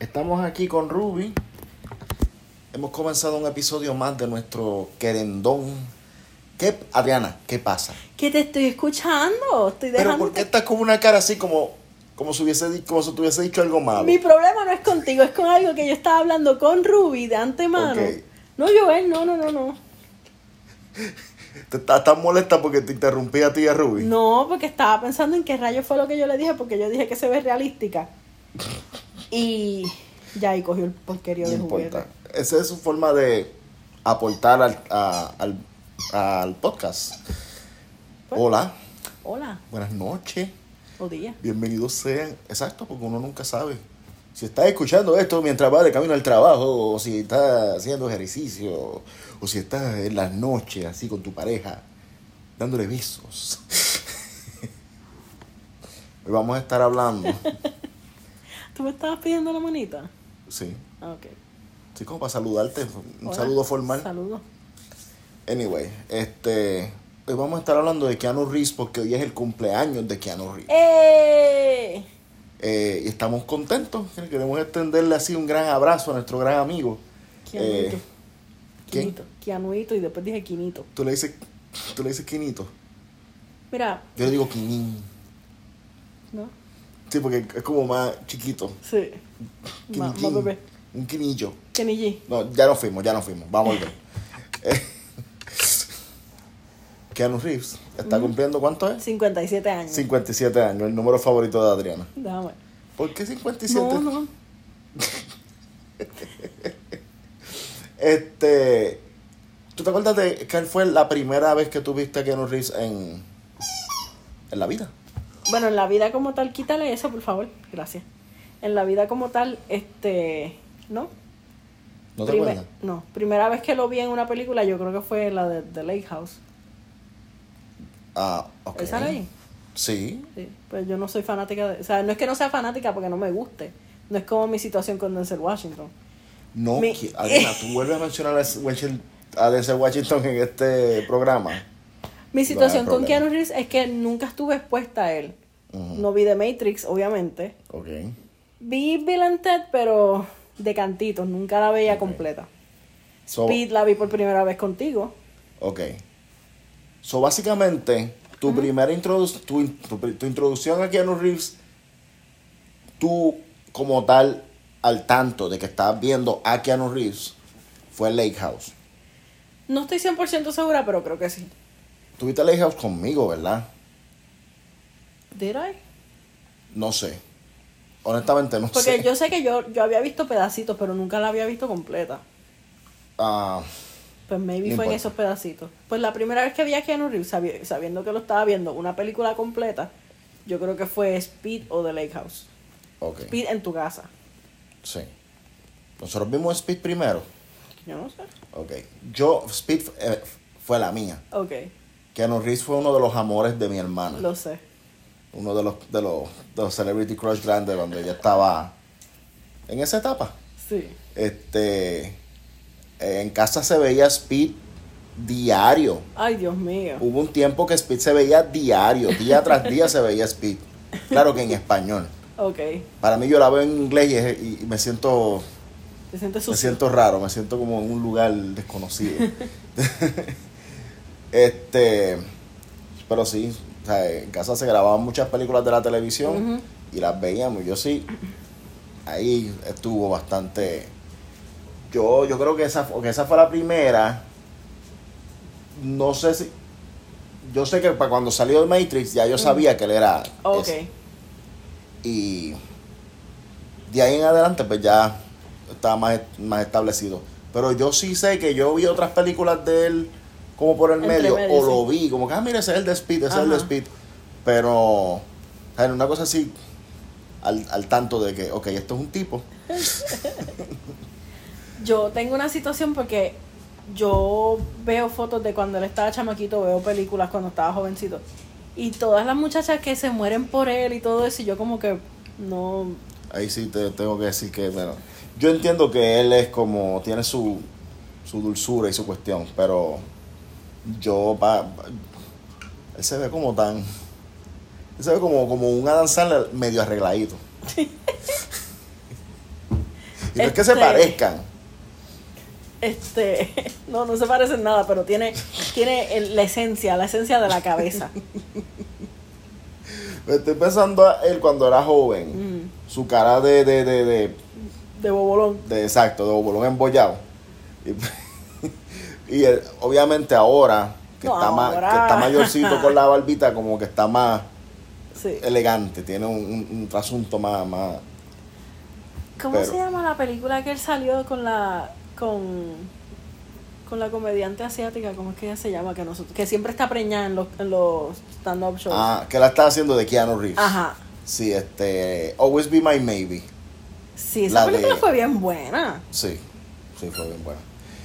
Estamos aquí con Ruby. Hemos comenzado un episodio más de nuestro querendón. ¿Qué, Adriana, qué pasa? Que te estoy escuchando. Estoy Pero dejando. ¿por qué estás con una cara así como, como, si hubiese, como si te hubiese dicho algo malo? Mi problema no es contigo, es con algo que yo estaba hablando con Ruby de antemano. Ok. No, Joel, no, no, no, no. ¿Te estás tan molesta porque te interrumpí a ti y a Ruby? No, porque estaba pensando en qué rayo fue lo que yo le dije, porque yo dije que se ve realística. Y ya ahí cogió el porquerío de juguete. Esa es su forma de aportar al, a- al, al podcast. Pues- Hola, Hola, buenas noches. o día. Bienvenidos sean. Exacto, porque uno nunca sabe. Si estás escuchando esto mientras va de camino al trabajo, o si estás haciendo ejercicio, o si estás en las noches así con tu pareja, dándole besos. Hoy vamos a estar hablando. ¿Tú me estabas pidiendo la manita? Sí, Ah, Ok. sí, como para saludarte. Un Hola. saludo formal. Saludos. Anyway, este. Hoy vamos a estar hablando de Keanu Reeves porque hoy es el cumpleaños de Keanu Reeves. ¡Eh! Eh, y estamos contentos. Queremos extenderle así un gran abrazo a nuestro gran amigo. Kianuito. Eh, ¿quién? Y después dije Quinito. Tú le dices, tú le dices Quinito. Mira, Yo le digo Quinín. ¿no? Sí, porque es como más chiquito. Sí. Más bebé. Un quinillo. G. No, ya nos fuimos, ya nos fuimos. Vamos a volver. Keanu Reeves está cumpliendo cuánto es? 57 años. 57 años, el número favorito de Adriana. Déjame. ¿Por qué 57? No, no. Este. ¿Tú te acuerdas de que fue la primera vez que tuviste a Keanu Reeves en, en la vida? Bueno, en la vida como tal, quítale eso, por favor. Gracias. En la vida como tal, este. ¿No? ¿No te Prime- acuerdas? No. Primera vez que lo vi en una película, yo creo que fue la de The Lake House. Ah, ok. ¿Esa? Sí. Sí. Pues yo no soy fanática de. O sea, no es que no sea fanática porque no me guste. No es como mi situación con Denzel Washington. No, Mi- Adriana, tú vuelves a mencionar a Denzel Washington en este programa. Mi situación con. Keanu Reeves es que nunca estuve expuesta a él. No vi The Matrix, obviamente. Ok. Vi Bill and Ted, pero de cantitos. Nunca la veía completa. So, Speed la vi por primera vez contigo. ok. So, básicamente, tu primera introdu- tu, tu, tu introducción a Keanu Reeves, tú como tal, al tanto de que estabas viendo a Keanu Reeves, fue Lake House. No estoy 100% segura, pero creo que sí. Tuviste Lake House conmigo, ¿verdad? ¿Did I? No sé. Honestamente, no Porque sé. yo sé que yo, yo había visto pedacitos, pero nunca la había visto completa. Ah, Pues maybe No fue en esos pedacitos. Pues la primera vez que vi a Keanu Reeves, sabi- sabiendo que lo estaba viendo una película completa, yo creo que fue Speed o The Lake House. ok. Speed en tu casa. Sí. Nosotros vimos Speed primero. Yo no sé. Ok. Yo, Speed eh, fue la mía. Ok, Keanu Reeves fue uno de los amores de mi hermana. lo sé. Uno de los, de los, de los Celebrity Crush grandes donde ella estaba en esa etapa. Sí. Este, en casa se veía Speed diario. Ay, Dios mío. Hubo un tiempo que Speed se veía diario, día tras día se veía Speed. Claro que en español. Ok. Para mí yo la veo en inglés y, me siento Te me siento raro, me siento como en un lugar desconocido. este, pero sí, o sea, en casa se grababan muchas películas de la televisión y las veíamos. Yo sí, ahí estuvo bastante. Yo, yo creo que esa, que esa fue la primera. No sé si. Yo sé que para cuando salió el Matrix ya yo sabía que él era. Ok. ese. Y de ahí en adelante, pues ya estaba más, más establecido. Pero yo sí sé que yo vi otras películas de él como por el medio, medio, o lo vi, como que, ah, mira, ese es el de Speed, ese es el de. Speed. Pero, sea, una cosa así, al, al tanto de que, ok, esto es un tipo. Yo tengo una situación porque yo veo fotos de cuando él estaba chamaquito, veo películas cuando estaba jovencito. Y todas las muchachas que se mueren por él y todo eso, y yo como que no... Ahí sí te tengo que decir que, bueno, yo entiendo que él es como, tiene su, su dulzura y su cuestión, pero yo, pa, pa- él se ve como tan, él se ve como, como un Adam Sandler medio arregladito. Y no es que se Este- parezcan. Este, no, no se parecen nada, pero tiene, tiene la esencia, la esencia de la cabeza. Me Estoy pensando a él cuando era joven. Mm, Su cara de, de, de, de, de bobolón. de- exacto, de bolón embollado. Y, y obviamente ahora, que, No, está más, que está mayorcito con la barbita, como que está más Sí. elegante, tiene un, un, un trasunto más, más... ¿Cómo pero- se llama la película que él salió con la con con la comediante asiática? ¿Cómo es que ella se llama? Que nosotros, que siempre está preñada en los, en los stand-up shows. Ah, que la está haciendo de Keanu Reeves. Ajá. Sí, este... Always Be My Maybe. Sí, esa La película de- fue bien buena. Sí, sí, fue bien buena.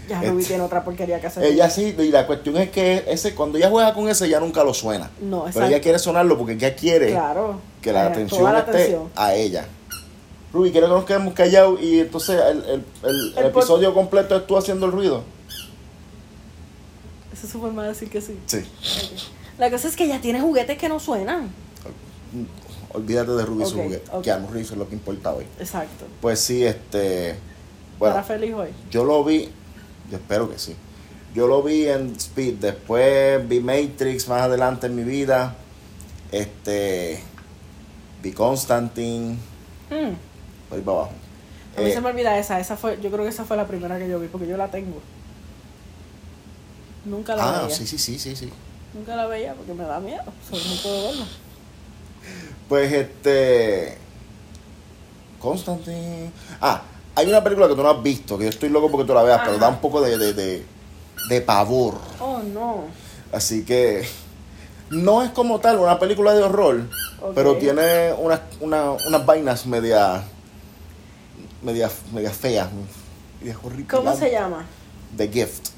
Ya Este- Ruby tiene otra porquería que hacer. Ella sí, y la cuestión es que ese cuando ella juega con ese, ya nunca lo suena. No, Pero exacto. ella quiere sonarlo porque ella quiere Claro. que la atención la esté atención. a ella. Ruby, quiero que nos quedemos callados y entonces el, el- el- el El por- episodio completo es tú haciendo el ruido. Esa es su forma de decir que sí. Sí. La cosa es que ella tiene juguetes que no suenan. Olvídate de Ruby y su juguete. ok. Keanu Reeves es lo que importa hoy. Exacto. Pues sí, este. Para Bueno, feliz hoy. yo lo vi. Yo espero que sí. Yo lo vi en Speed. Después vi Matrix más adelante en mi vida. Este. Vi Constantine. Mm. Por ahí para abajo. A mí Eh, se me olvida esa. Esa fue, yo creo que esa fue la primera que yo vi porque yo la tengo. Nunca la ah, veía. sí, sí, sí, sí, sí. Nunca la veía porque me da miedo. Solo no puedo verla. Pues este. Constantine. Ah, hay una película que tú no has visto, que yo estoy loco porque tú la veas, pero da un poco de, de, de, de pavor. Oh, no. Así que. No es como tal una película de horror, pero tiene unas, una- unas vainas media. media, media feas. media. ¿Cómo se llama? The Gift.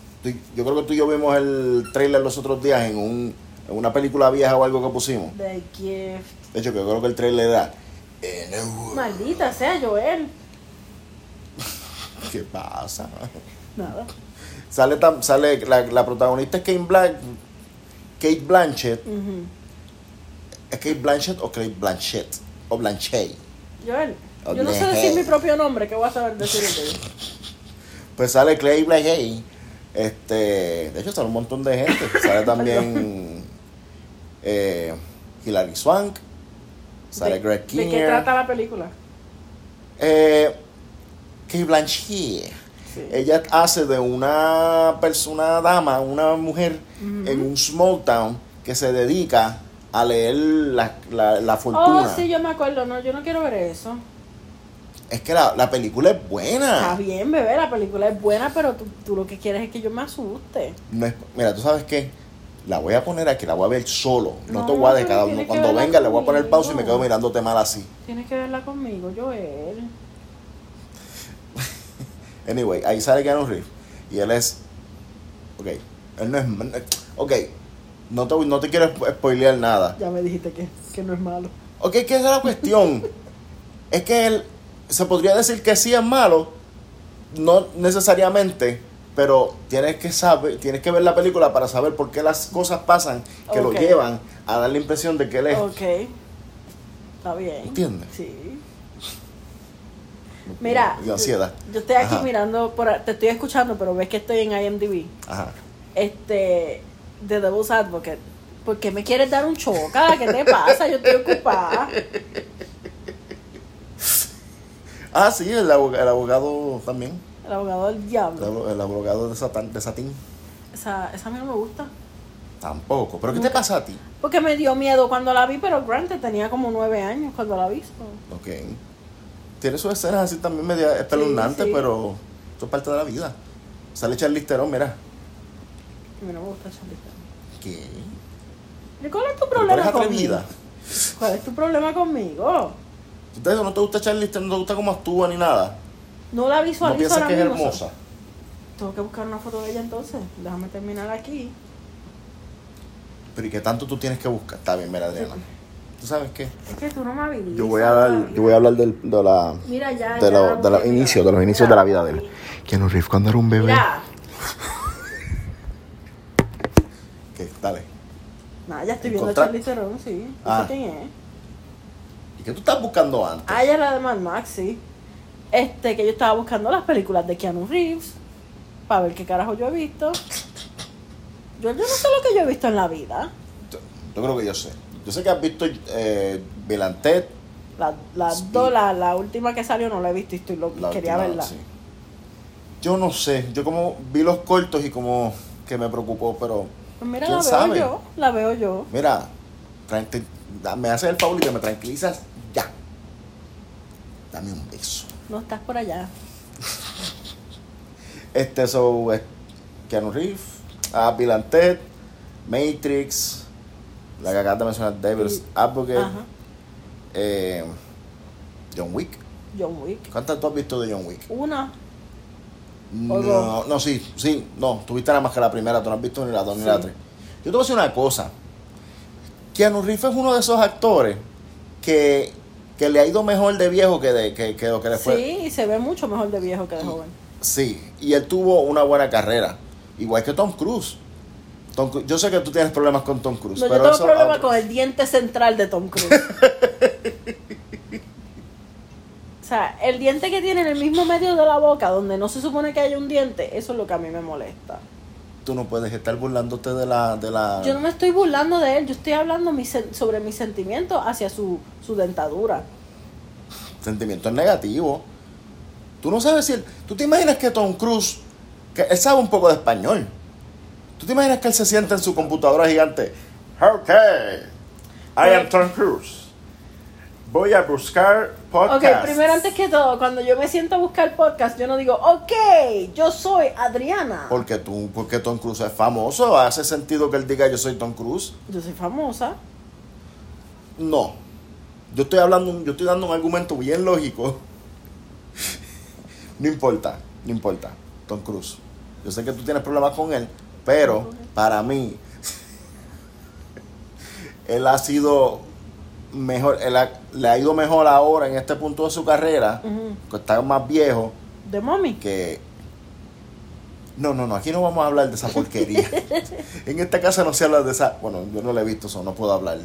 Yo creo que tú y yo vimos el trailer los otros días en, un, en una película vieja o algo que pusimos. The Gift. De hecho, yo creo que el trailer era. "In a world". Maldita sea Joel. ¿Qué pasa? Nada. Sale, tam- sale la, la protagonista es Kate, Blan- Kate Blanchett. ¿Es Kate Blanchett o Kate Blanchett? O Blanchet. Joel. Yo no sé decir mi propio nombre. ¿Qué voy a saber decir el? Pues sale Clay Blanchet. Este, de hecho, sale un montón de gente. Sale también eh, Hilary Swank. Sale ¿De- Greg ¿De qué Kinnear. trata la película? Eh, Kate Blanchett. Sí. Ella hace de una persona, dama, una mujer en un small town que se dedica a leer la, la, la fortuna. Oh, sí, yo me acuerdo. No, yo no quiero ver eso. Es que la, la película es Está buena. bien, bebé. La película es buena, pero tú, tú lo que quieres es que yo me asuste. No es- mira, tú sabes qué, la voy a poner aquí, la voy a ver solo. No, No, te voy a dejar cada uno. Cuando venga, le voy a poner pausa y me quedo mirándote mal así. Tienes que verla conmigo, Joel. Anyway, ahí sale Keanu Reeves. Y él es. Ok, él no es. Ok, no te, no te quiero spo- spoilear nada. Ya me dijiste que, que no es malo. Ok, ¿qué es la cuestión? es que él se podría decir que sí es malo, no necesariamente, pero tienes que saber, tienes que ver la película para saber por qué las cosas pasan que lo llevan a dar la impresión de que él es. Ok. Está bien. ¿Entiendes? Sí. Mira, ansiedad. Yo, yo estoy aquí Ajá. mirando, por, te estoy escuchando, pero ves que estoy en IMDb. Ajá. Este, The Devil's Advocate. ¿Por qué me quieres dar un choca? ¿Qué te pasa? Yo estoy ocupada. Ah, sí, el abogado, el abogado también. El abogado del El, diablo. el abogado de, Satán, de Satín. Esa, esa a mí no me gusta. Tampoco. ¿Pero qué te pasa a ti? Porque me dio miedo cuando la vi, pero Granted tenía como nueve años cuando la vi. Ok. Tiene sus escenas así también media espeluznantes, sí. pero eso es parte de la vida. Sale Charlize Theron, mira. A mí no me gusta Charlize Theron. ¿Qué? ¿Y cuál es tu problema eres conmigo? ¿Cuál es tu problema conmigo? ¿Ustedes no te gusta Charlize Theron? ¿No te gusta cómo actúa ni nada? No la ¿No visualizo piensas ahora que es mismo. hermosa? Tengo que buscar una foto de ella entonces. Déjame terminar aquí. Pero ¿y qué tanto tú tienes que buscar? Está bien, mira, Adriana. ¿Tú sabes qué? Es que tú no me habilitas. Yo voy a hablar, yo voy a hablar del, de la... Mira ya. De, ya, lo- de los mira. inicios, de los inicios de la vida de él. Keanu Reeves cuando era un bebé. Mira. ¿Qué? Dale. Nada, ya estoy viendo a ¿Encontrar- Charlize Theron, sí. No Ah. quién es. ¿Y qué tú estás buscando antes? Ah, es la de Mad Max, sí. Este, que yo estaba buscando las películas de Keanu Reeves para ver qué carajo yo he visto. Yo, yo no sé lo que yo he visto en la vida. Yo, yo creo que yo sé. Yo sé que has visto eh, La, las Speed. dos, la, la última que salió no la he visto y estoy lo, la quería última, verla. sí. Yo no sé. Yo como vi los cortos y como que me preocupó, pero Pues mira, ¿Quién la veo sabe? yo, la veo yo. mira, me haces el favor y me tranquilizas ya. Dame un beso. No estás por allá. Este, so, Keanu Reeves, ah, Bill Matrix, la que acabas de mencionar, Devil's. Advocate, Ajá. eh, John Wick. John Wick. ¿Cuántas tú has visto de John Wick? Una. No, dos. no, sí, sí, no, tuviste nada más que la primera, tú no has visto ni la dos ni la tres. Yo te voy a decir una cosa. Keanu Reeves es uno de esos actores que, que le ha ido mejor de viejo que de que, que lo que le fue. Sí, y se ve mucho mejor de viejo que de joven. Sí, y él tuvo una buena carrera, igual que Tom Cruise. Tom yo sé que tú tienes problemas con Tom Cruise, No, yo pero tengo eso problema otro. con el diente central de Tom Cruise. o sea, el diente que tiene en el mismo medio de la boca, donde no se supone que haya un diente, eso es lo que a mí me molesta. Tú no puedes estar burlándote de la de la Yo no me estoy burlando de él, yo estoy hablando mi sobre mis sentimientos hacia su, su dentadura. sentimientos negativos. Tú no sabes si él, tú te imaginas que Tom Cruise que él sabe un poco de español. ¿Tú te imaginas que él se sienta en su computadora gigante? Ok, I am Tom Cruise. Voy a buscar podcast. Ok, primero antes que todo, cuando yo me siento a buscar podcast, yo no digo, ok, yo soy Adriana. Porque tú, porque Tom Cruise es famoso, hace sentido que él diga yo soy Tom Cruise. Yo soy famosa. No. Yo estoy hablando, yo estoy dando un argumento bien lógico. No importa, no importa. Tom Cruise. Yo sé que tú tienes problemas con él, pero para mí él ha sido mejor, él ha- le ha ido mejor ahora en este punto de su carrera, que está más viejo, De mommy. que no, no, no, aquí no vamos a hablar de esa porquería. en esta casa no se habla de esa, bueno, yo no la he visto, eso no puedo hablar.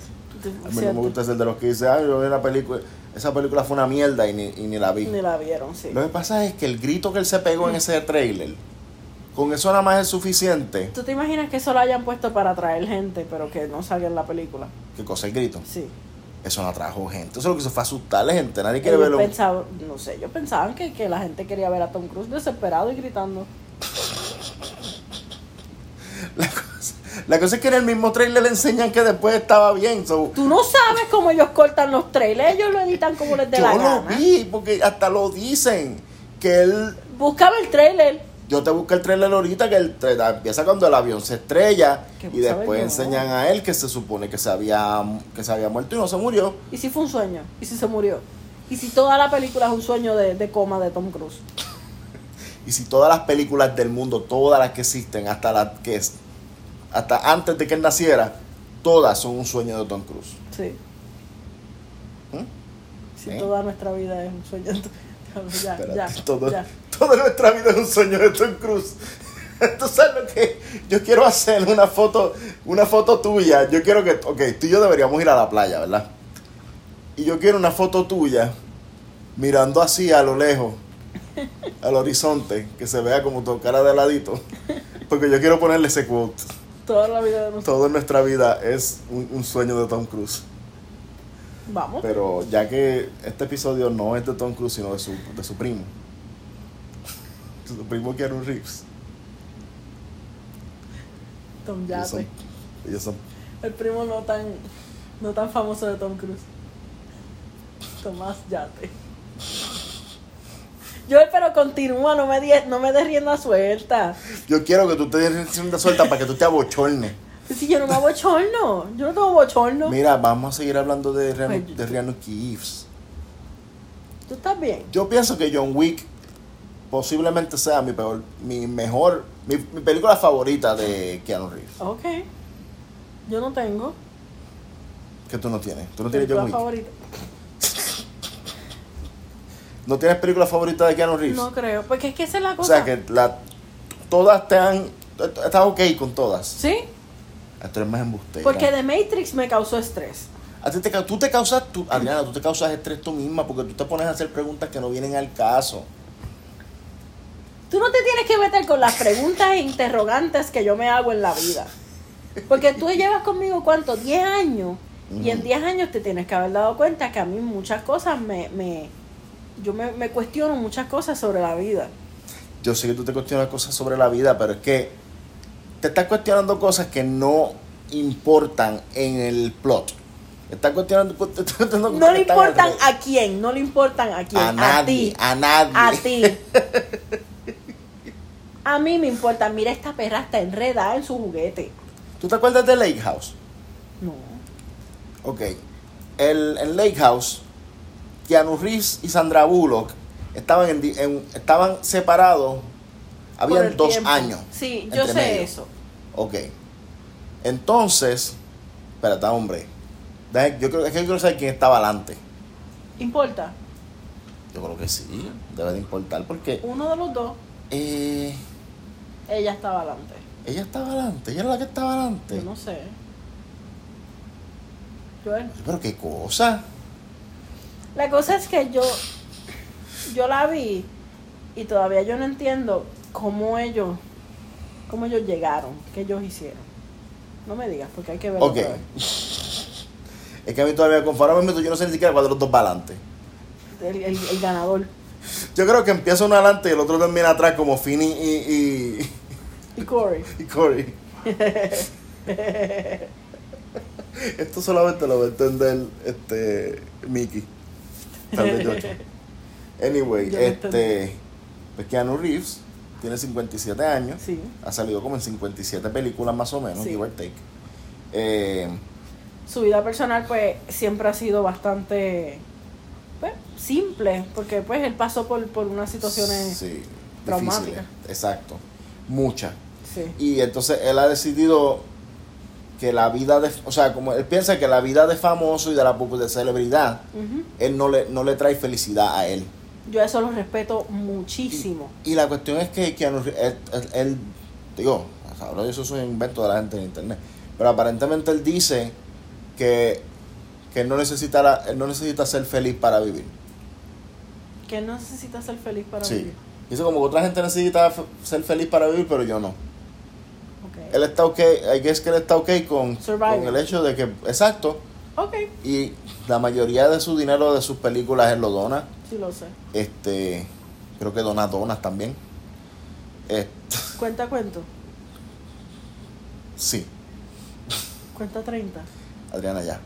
A mí no me gusta ser de los que dice, ay, yo vi una película, esa película fue una mierda y ni, y ni la vi. Ni la vieron, sí. Lo que pasa es que el grito que él se pegó en ese trailer, con eso nada más es suficiente. ¿Tú te imaginas que eso lo hayan puesto para atraer gente, pero que no salga en la película? ¿Qué cosa el grito? Sí. Eso no atrajo gente. Eso lo que hizo fue asustarle gente. Nadie quiere Ellos verlo. pensaban, no sé, yo pensaban que, que la gente quería ver a Tom Cruise desesperado y gritando. La cosa, la cosa es que en el mismo trailer le enseñan que después estaba bien. so, Tú no sabes cómo ellos cortan los trailers, ellos lo editan como les dé yo la lo gana. vi, porque hasta lo dicen. Que él. Buscaba el trailer. Yo te busqué el trailer ahorita que el tra- empieza cuando el avión se estrella ¿Qué y después enseñan a él que se supone que se había que se había muerto y no se murió. ¿Y si fue un sueño? ¿Y si se murió? ¿Y si toda la película es un sueño de, de coma de Tom Cruise? Y si todas las películas del mundo, todas las que existen, hasta las que es, hasta antes de que él naciera, todas son un sueño de Tom Cruise. Sí. ¿Mm? Si ¿Eh? toda nuestra vida es un sueño. ya, Espérate, ya, todo- ya. Toda nuestra vida es un sueño de Tom Cruise. Tú sabes lo que yo quiero hacer una foto, una foto tuya. Yo quiero que, ok, tú y yo deberíamos ir a la playa, ¿verdad? Y yo quiero una foto tuya mirando así a lo lejos, al horizonte, que se vea como tu cara de ladito. Porque yo quiero ponerle ese quote. Toda la vida de nosotros. Todo en nuestra vida es un, un sueño de Tom Cruise. Vamos. Pero ya que este episodio no es de Tom Cruise, sino de su, de su primo. Su primo Keanu Reeves. Tom Ellos son, Yate. ellos son- El primo no tan, no tan famoso de Tom Cruise. Tomás Yate. Yo, pero continúa, no me, die- no me des rienda suelta. Yo quiero que tú te des una suelta para que tú te abochornes. Si yo no me bochorno, yo no tengo bochorno. Mira, vamos a seguir hablando de, Rihanna- Pues, de Rihanna Keeves. ¿Tú estás bien? Yo pienso que John Wick posiblemente sea mi peor, mi mejor, mi, mi película favorita de Keanu Reeves. Ok. Yo no tengo. Que tú no tienes. Tú no tienes John Wick. favorita. ¿No tienes película favorita de Keanu Reeves? No creo, porque es que esa es la o cosa. sea que la, todas te han. Estás ok con todas. ¿Sí? Esto es más embustera. Porque The Matrix me causó estrés. A ti te, tú te causas, tú, Adriana, tú te causas estrés tú misma porque tú te pones a hacer preguntas que no vienen al caso. Tú no te tienes que meter con las preguntas e interrogantes que yo me hago en la vida. Porque tú llevas conmigo, ¿cuánto? 10 años. Y en Ujú. 10 años te tienes que haber dado cuenta que a mí muchas cosas me... me yo me, me cuestiono muchas cosas sobre la vida. Yo sé que tú te cuestionas cosas sobre la vida, pero es que te estás cuestionando cosas que no importan en el plot. Estás cuestionando, cuestionando No le importan a quién, no le importan a quién. a nadie, ti. a nadie. A ti. A mí me importa. Mira, esta perra está enredada en su juguete. ¿Tú te acuerdas de Lake House? No. Ok. El, en Lake House, Keanu Reeves y Sandra Bullock estaban, en, estaban separados. Habían dos tiempo. años. Sí, yo sé medio. eso. Ok. Entonces, espérate, hombre. Yo creo es que yo quiero saber quién estaba adelante. ¿Importa? Yo creo que sí, debe de importar porque Uno de los dos, eh, ella estaba adelante. ella estaba adelante, ella era la que estaba adelante. Yo no sé. Joel. Pero qué cosa. La cosa es que yo, yo la vi y todavía yo no entiendo cómo ellos, cómo ellos llegaron, qué ellos hicieron. No me digas, porque hay que verlo. Ok. otra vez. Es que a mí todavía, conforme me meto, yo no sé ni siquiera cuál de los dos va adelante. El, el- el ganador. Yo creo que empieza uno adelante y el otro termina atrás como Finny y, y, Y Corey. y Corey. Esto solamente lo va a entender este Mickey. Tal vez. Anyway, Yo lo este pues Keanu Reeves tiene 57 años. Sí. Ha salido como en 57 películas más o menos, Sí. give or take. Eh, Su vida personal, pues, siempre ha sido bastante pues, simple, porque pues él pasó por, por unas situaciones. sí, traumáticas. difíciles. Exacto. Muchas. Sí. Y entonces él ha decidido que la vida de, o sea, como él piensa que la vida de famoso y de la de celebridad, él no le, no le trae felicidad a él. Yo eso lo respeto muchísimo. Y la cuestión es que Keanu él, él- él- digo, ahora eso es un invento de la gente en internet, pero aparentemente él dice que, que no necesita la- él no necesita ser feliz para vivir. Que él no necesita ser feliz para Sí. vivir. Dice como que otra gente necesita ser feliz para vivir, pero yo no. Ok. Él está ok, I guess que él está ok con, con el hecho de que, exacto, Ok, y la mayoría de su dinero de sus películas él lo dona. sí lo sé. Este, creo que dona donas también. Este, Cuenta cuento. sí, Cuenta 30. Adriana ya.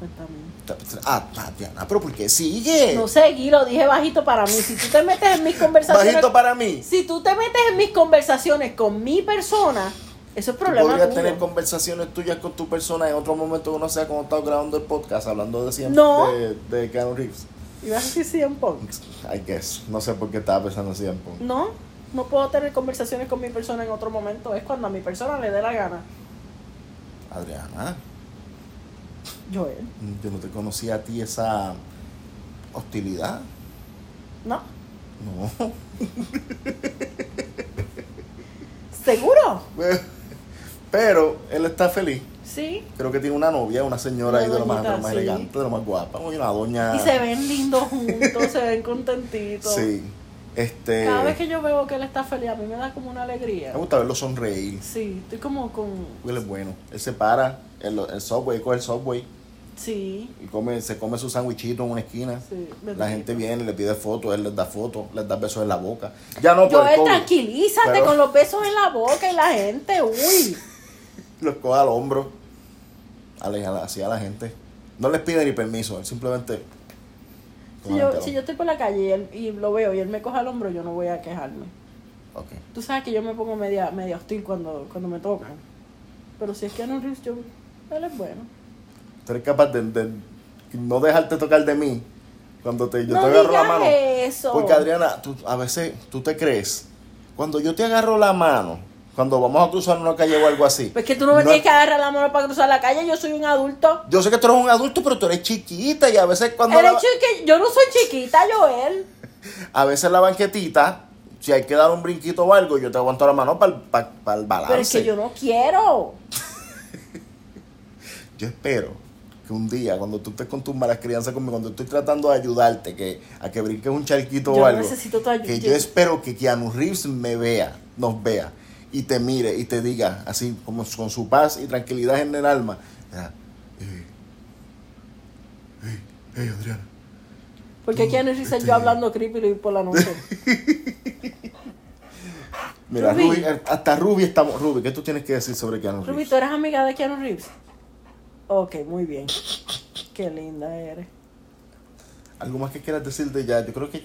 Cuenta mí. Ah, Adriana, pero ¿por qué sigue? No seguí, lo dije bajito para mí. Si tú te metes en mis conversaciones. Bajito para mí. Si tú te metes en mis conversaciones con mi persona, eso es Tú problema podrías tuyo. tener conversaciones tuyas con tu persona en otro momento que no sea cuando estás grabando el podcast hablando de siempre No. de, de Keanu Reeves. ¿Ibas a decir CM Punk? I guess. No sé por qué estaba pensando en Punk. No, no puedo tener conversaciones con mi persona en otro momento. Es cuando a mi persona le dé la gana. Adriana, Joel. yo no te conocía a ti esa hostilidad. ¿No? No. ¿Seguro? Pero él está feliz. Sí. Creo que tiene una novia, una señora Una ahí de lo más, de lo doñita, más sí. elegante, de lo más guapa. Una doña. Y se ven lindos juntos, se ven contentitos. Sí. Este. Cada vez que yo veo que él está feliz, a mí me da como una alegría. Me gusta verlo sonreír. Sí, estoy como con... Él es bueno. Él se para en lo- el subway, coge el subway Sí, y come, se come su sándwichito en una esquina. sí. La gente viene, le pide fotos, él les da fotos, les da besos en la boca. Ya no el Joel, COVID, tranquilízate pero con los besos en la boca y la gente, uy. Los coge al hombro. Así a la gente. No les pide ni permiso, él simplemente. Si yo, si yo estoy por la calle y, él- y lo veo y él me coge al hombro, yo no voy a quejarme. Ok. Tú sabes que yo me pongo media, media hostil cuando, cuando me tocan. Pero si es que no Reeves, yo, él es bueno. Tú eres capaz de, de no dejarte tocar de mí cuando te, yo no te agarro la mano. eso. Porque Adriana, tú, a veces tú te crees. Cuando yo te agarro la mano, cuando vamos a cruzar una calle o algo así. Pues que tú no me tienes que agarrar la mano para cruzar la calle, yo soy un adulto. Yo sé que tú eres un adulto, pero tú eres chiquita y a veces cuando El la, hecho es que yo no soy chiquita, Joel. a veces la banquetita, si hay que dar un brinquito o algo, yo te aguanto la mano para el balance. Pero es que yo no quiero. Yo espero que un día, cuando tú estés con tus malas crianzas conmigo, cuando estoy tratando de ayudarte que, a que brinques un charquito Yo o algo, necesito tu ayuda. que yo espero que Keanu Reeves me vea, nos vea, y te mire y te diga, así como con su paz y tranquilidad en el alma, ah, eh, eh, eh, Adriana, Porque Keanu Reeves este- yo hablando creepy por la noche. mira, Ruby. Ruby, hasta Ruby estamos, Ruby, ¿qué tú tienes que decir sobre Keanu Ruby, Reeves? ¿tú eres amiga de Keanu Reeves? Ok, muy bien. Qué linda eres. ¿Algo más que quieras decir de ya? Yo creo que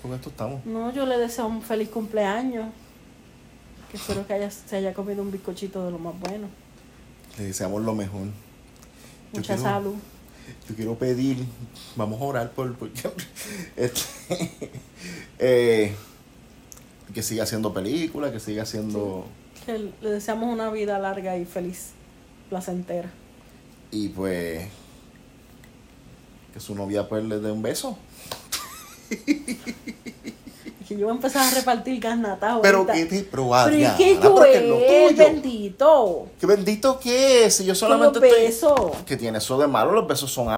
con esto estamos. No, yo le deseo un feliz cumpleaños. Que espero que haya, se haya comido un bizcochito de lo más bueno. Le deseamos lo mejor. Mucha quiero- salud. Yo quiero pedir, vamos a orar por, por este, eh, que siga haciendo películas, que siga haciendo Que le deseamos una vida larga y feliz, placentera. y pues que su novia pues le dé un beso. Que yo voy a empezar a repartir gasnatas Pero que te pero Pero es que es bendito. Qué bendito que es, si yo solamente estoy que tiene eso de malo, los besos son